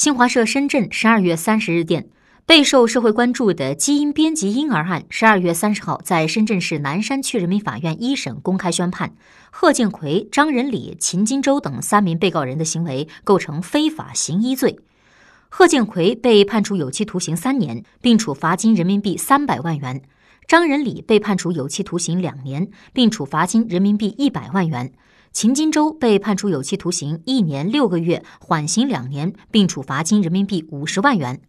新华社深圳十二月三十日电，备受社会关注的基因编辑婴儿案，十二月三十号在深圳市南山区人民法院一审公开宣判，贺建奎、张仁礼、秦金洲等三名被告人的行为构成非法行医罪。贺建奎被判处有期徒刑三年，并处罚金人民币三百万元；张仁礼被判处有期徒刑两年，并处罚金人民币一百万元。秦金洲被判处有期徒刑一年六个月，缓刑两年，并处罚金人民币五十万元。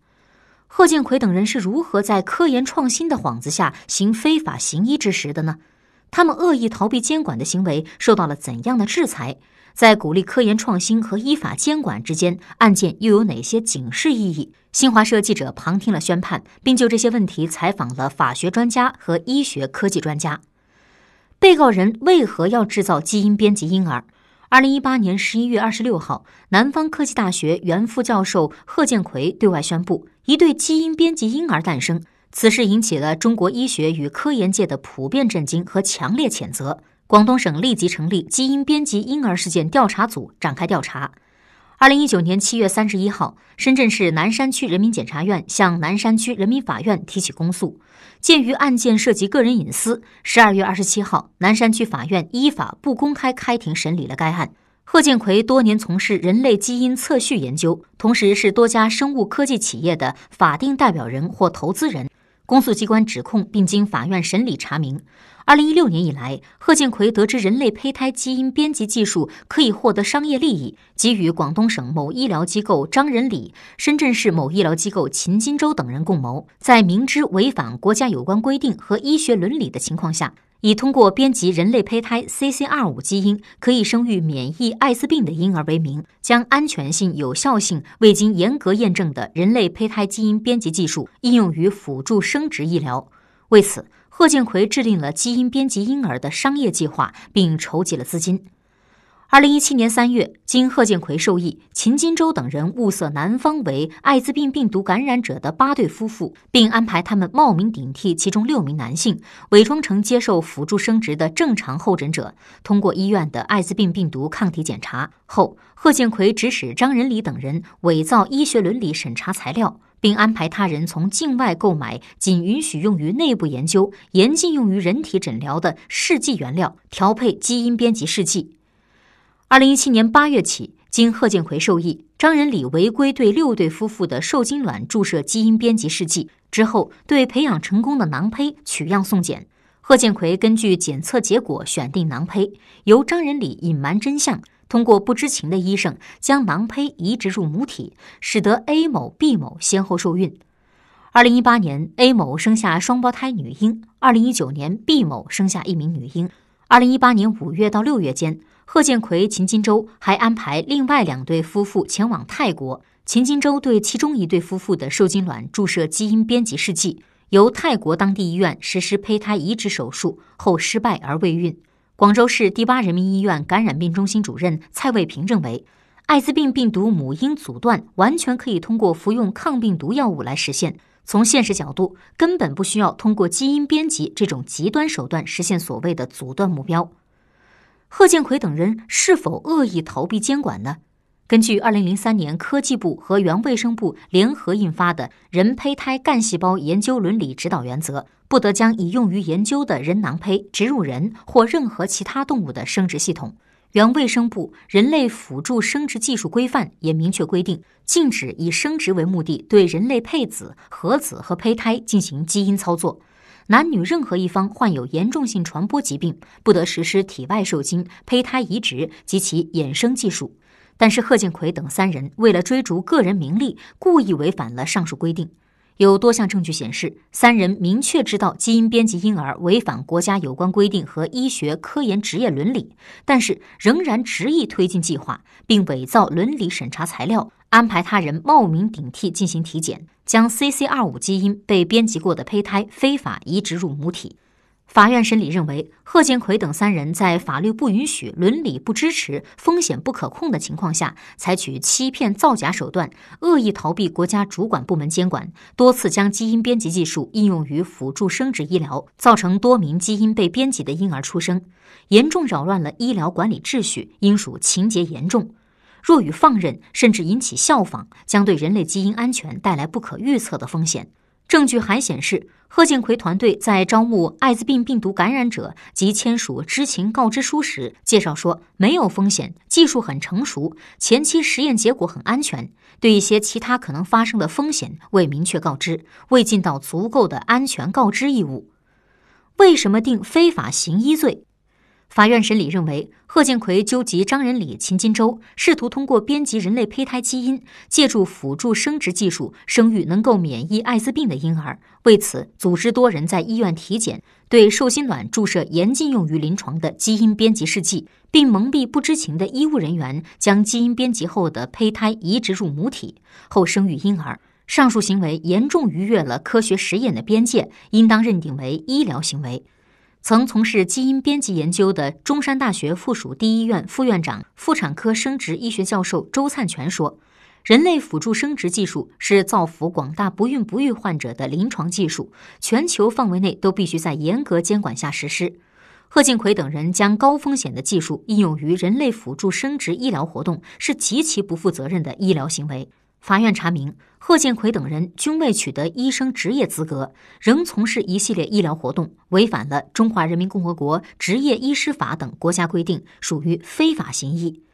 贺建奎等人是如何在科研创新的幌子下行非法行医之实的呢？他们恶意逃避监管的行为受到了怎样的制裁？在鼓励科研创新和依法监管之间，案件又有哪些警示意义？新华社记者旁听了宣判，并就这些问题采访了法学专家和医学科技专家。被告人为何要制造基因编辑婴儿？二零一八年十一月二十六号，南方科技大学原副教授贺建奎对外宣布，一对基因编辑婴儿诞生。此事引起了中国医学与科研界的普遍震惊和强烈谴责。广东省立即成立基因编辑婴儿事件调查组展开调查。二零一九年七月三十一号，深圳市南山区人民检察院向南山区人民法院提起公诉。鉴于案件涉及个人隐私，十二月二十七号，南山区法院依法不公开开庭审理了该案。贺建奎多年从事人类基因测序研究，同时是多家生物科技企业的法定代表人或投资人。公诉机关指控，并经法院审理查明。二零一六年以来，贺建奎得知人类胚胎基因编辑技术可以获得商业利益，给予广东省某医疗机构张仁礼、深圳市某医疗机构秦金洲等人共谋，在明知违反国家有关规定和医学伦理的情况下，以通过编辑人类胚胎 CCR5 基因可以生育免疫艾滋病的婴儿为名，将安全性、有效性未经严格验证的人类胚胎基因编辑技术应用于辅助生殖医疗。为此，贺建奎制定了基因编辑婴儿的商业计划，并筹集了资金。二零一七年三月，经贺建奎授意，秦金洲等人物色男方为艾滋病病毒感染者的八对夫妇，并安排他们冒名顶替其中六名男性，伪装成接受辅助生殖的正常候诊者，通过医院的艾滋病病毒抗体检查后，贺建奎指使张仁礼等人伪造医学伦理审查材料。并安排他人从境外购买仅允许用于内部研究、严禁用于人体诊疗的试剂原料，调配基因编辑试剂。二零一七年八月起，经贺建奎授意，张仁礼违规对六对夫妇的受精卵注射基因编辑试剂之后，对培养成功的囊胚取样送检。贺建奎根据检测结果选定囊胚，由张仁礼隐瞒真相。通过不知情的医生将囊胚移植入母体，使得 A 某、B 某先后受孕。二零一八年，A 某生下双胞胎女婴；二零一九年，B 某生下一名女婴。二零一八年五月到六月间，贺建奎、秦金洲还安排另外两对夫妇前往泰国。秦金洲对其中一对夫妇的受精卵注射基因编辑试剂，由泰国当地医院实施胚胎移植手术后失败而未孕。广州市第八人民医院感染病中心主任蔡卫平认为，艾滋病病毒母婴阻断完全可以通过服用抗病毒药物来实现。从现实角度，根本不需要通过基因编辑这种极端手段实现所谓的阻断目标。贺建奎等人是否恶意逃避监管呢？根据二零零三年科技部和原卫生部联合印发的《人胚胎干细胞研究伦理指导原则》，不得将已用于研究的人囊胚植入人或任何其他动物的生殖系统。原卫生部《人类辅助生殖技术规范》也明确规定，禁止以生殖为目的对人类配子、核子和胚胎进行基因操作。男女任何一方患有严重性传播疾病，不得实施体外受精、胚胎移植及其衍生技术。但是贺建奎等三人为了追逐个人名利，故意违反了上述规定。有多项证据显示，三人明确知道基因编辑婴儿违反国家有关规定和医学科研职业伦理，但是仍然执意推进计划，并伪造伦理审查材料，安排他人冒名顶替进行体检，将 CCR5 基因被编辑过的胚胎非法移植入母体。法院审理认为，贺建奎等三人在法律不允许、伦理不支持、风险不可控的情况下，采取欺骗、造假手段，恶意逃避国家主管部门监管，多次将基因编辑技术应用于辅助生殖医疗，造成多名基因被编辑的婴儿出生，严重扰乱了医疗管理秩序，应属情节严重。若予放任，甚至引起效仿，将对人类基因安全带来不可预测的风险。证据还显示，贺建奎团队在招募艾滋病病毒感染者及签署知情告知书时，介绍说没有风险，技术很成熟，前期实验结果很安全。对一些其他可能发生的风险未明确告知，未尽到足够的安全告知义务。为什么定非法行医罪？法院审理认为，贺建奎纠集张仁礼、秦金洲，试图通过编辑人类胚胎基因，借助辅助生殖技术生育能够免疫艾滋病的婴儿。为此，组织多人在医院体检，对受精卵注射严禁用于临床的基因编辑试剂，并蒙蔽不知情的医务人员，将基因编辑后的胚胎移植入母体后生育婴儿。上述行为严重逾越了科学实验的边界，应当认定为医疗行为。曾从事基因编辑研究的中山大学附属第一医院副院长、妇产科生殖医学教授周灿全说：“人类辅助生殖技术是造福广大不孕不育患者的临床技术，全球范围内都必须在严格监管下实施。”贺敬奎等人将高风险的技术应用于人类辅助生殖医疗活动，是极其不负责任的医疗行为。法院查明，贺建奎等人均未取得医生执业资格，仍从事一系列医疗活动，违反了《中华人民共和国执业医师法》等国家规定，属于非法行医。《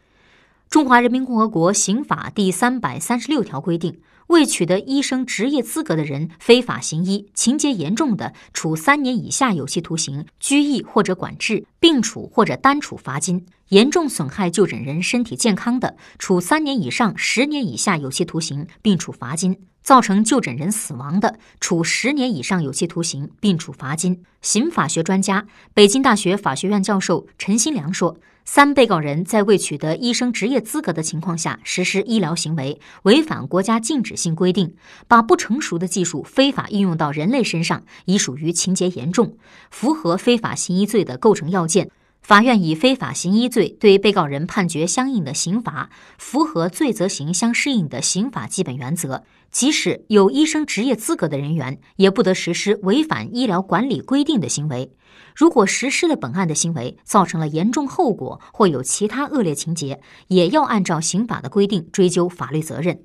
中华人民共和国刑法》第三百三十六条规定。未取得医生执业资格的人非法行医，情节严重的，处三年以下有期徒刑、拘役或者管制，并处或者单处罚金；严重损害就诊人身体健康的，处三年以上十年以下有期徒刑，并处罚金；造成就诊人死亡的，处十年以上有期徒刑，并处罚金。刑法学专家、北京大学法学院教授陈新良说。三被告人在未取得医生职业资格的情况下实施医疗行为，违反国家禁止性规定，把不成熟的技术非法应用到人类身上，已属于情节严重，符合非法行医罪的构成要件。法院以非法行医罪对被告人判决相应的刑罚，符合罪责刑相适应的刑法基本原则。即使有医生执业资格的人员，也不得实施违反医疗管理规定的行为。如果实施了本案的行为，造成了严重后果或有其他恶劣情节，也要按照刑法的规定追究法律责任。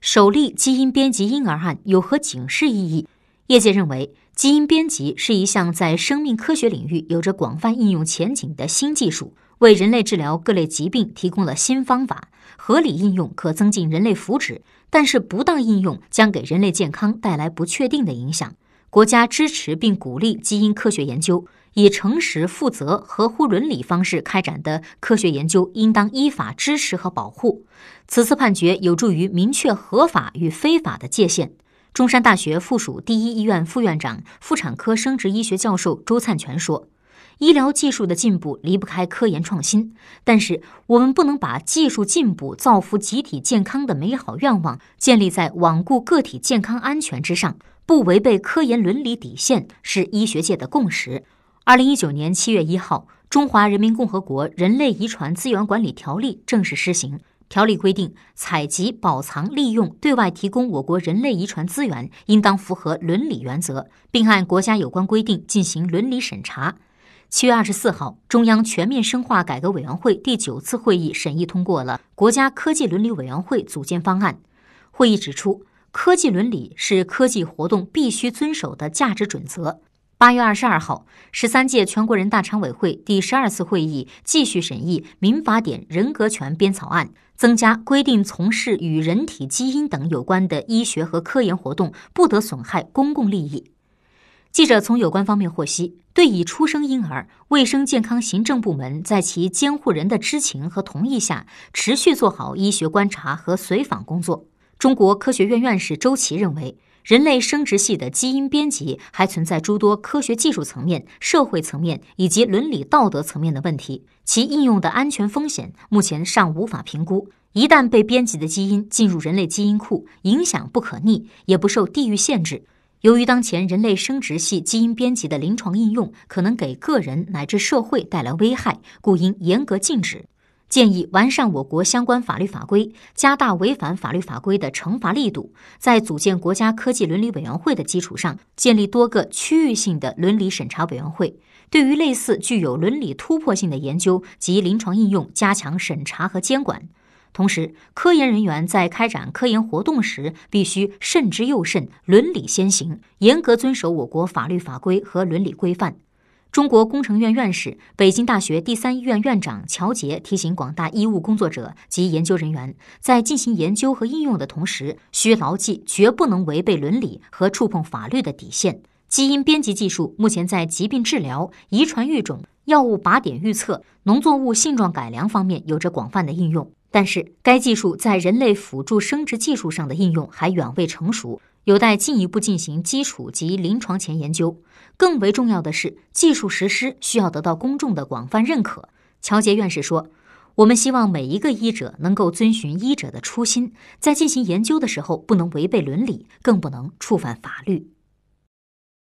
首例基因编辑婴儿案有何警示意义？业界认为，基因编辑是一项在生命科学领域有着广泛应用前景的新技术，为人类治疗各类疾病提供了新方法。合理应用可增进人类福祉。但是，不当应用将给人类健康带来不确定的影响。国家支持并鼓励基因科学研究，以诚实、负责、合乎伦理方式开展的科学研究，应当依法支持和保护。此次判决有助于明确合法与非法的界限。中山大学附属第一医院副院长、妇产科生殖医学教授周灿全说。医疗技术的进步离不开科研创新，但是我们不能把技术进步造福集体健康的美好愿望建立在罔顾个体健康安全之上，不违背科研伦理底线是医学界的共识。二零一九年七月一号，《中华人民共和国人类遗传资源管理条例》正式施行。条例规定，采集、保藏、利用、对外提供我国人类遗传资源，应当符合伦理原则，并按国家有关规定进行伦理审查。七月二十四号，中央全面深化改革委员会第九次会议审议通过了国家科技伦理委员会组建方案。会议指出，科技伦理是科技活动必须遵守的价值准则。八月二十二号，十三届全国人大常委会第十二次会议继续审议《民法典人格权编草案》，增加规定从事与人体基因等有关的医学和科研活动不得损害公共利益。记者从有关方面获悉，对已出生婴儿，卫生健康行政部门在其监护人的知情和同意下，持续做好医学观察和随访工作。中国科学院院士周琦认为，人类生殖系的基因编辑还存在诸多科学技术层面、社会层面以及伦理道德层面的问题，其应用的安全风险目前尚无法评估。一旦被编辑的基因进入人类基因库，影响不可逆，也不受地域限制。由于当前人类生殖系基因编辑的临床应用可能给个人乃至社会带来危害，故应严格禁止。建议完善我国相关法律法规，加大违反法律法规的惩罚力度。在组建国家科技伦理委员会的基础上，建立多个区域性的伦理审查委员会，对于类似具有伦理突破性的研究及临床应用加强审查和监管。同时，科研人员在开展科研活动时，必须慎之又慎，伦理先行，严格遵守我国法律法规和伦理规范。中国工程院院士、北京大学第三医院院长乔杰提醒广大医务工作者及研究人员，在进行研究和应用的同时，需牢记绝不能违背伦理和触碰法律的底线。基因编辑技术目前在疾病治疗、遗传育种、药物靶点预测、农作物性状改良方面有着广泛的应用。但是，该技术在人类辅助生殖技术上的应用还远未成熟，有待进一步进行基础及临床前研究。更为重要的是，技术实施需要得到公众的广泛认可。乔杰院士说：“我们希望每一个医者能够遵循医者的初心，在进行研究的时候，不能违背伦理，更不能触犯法律。”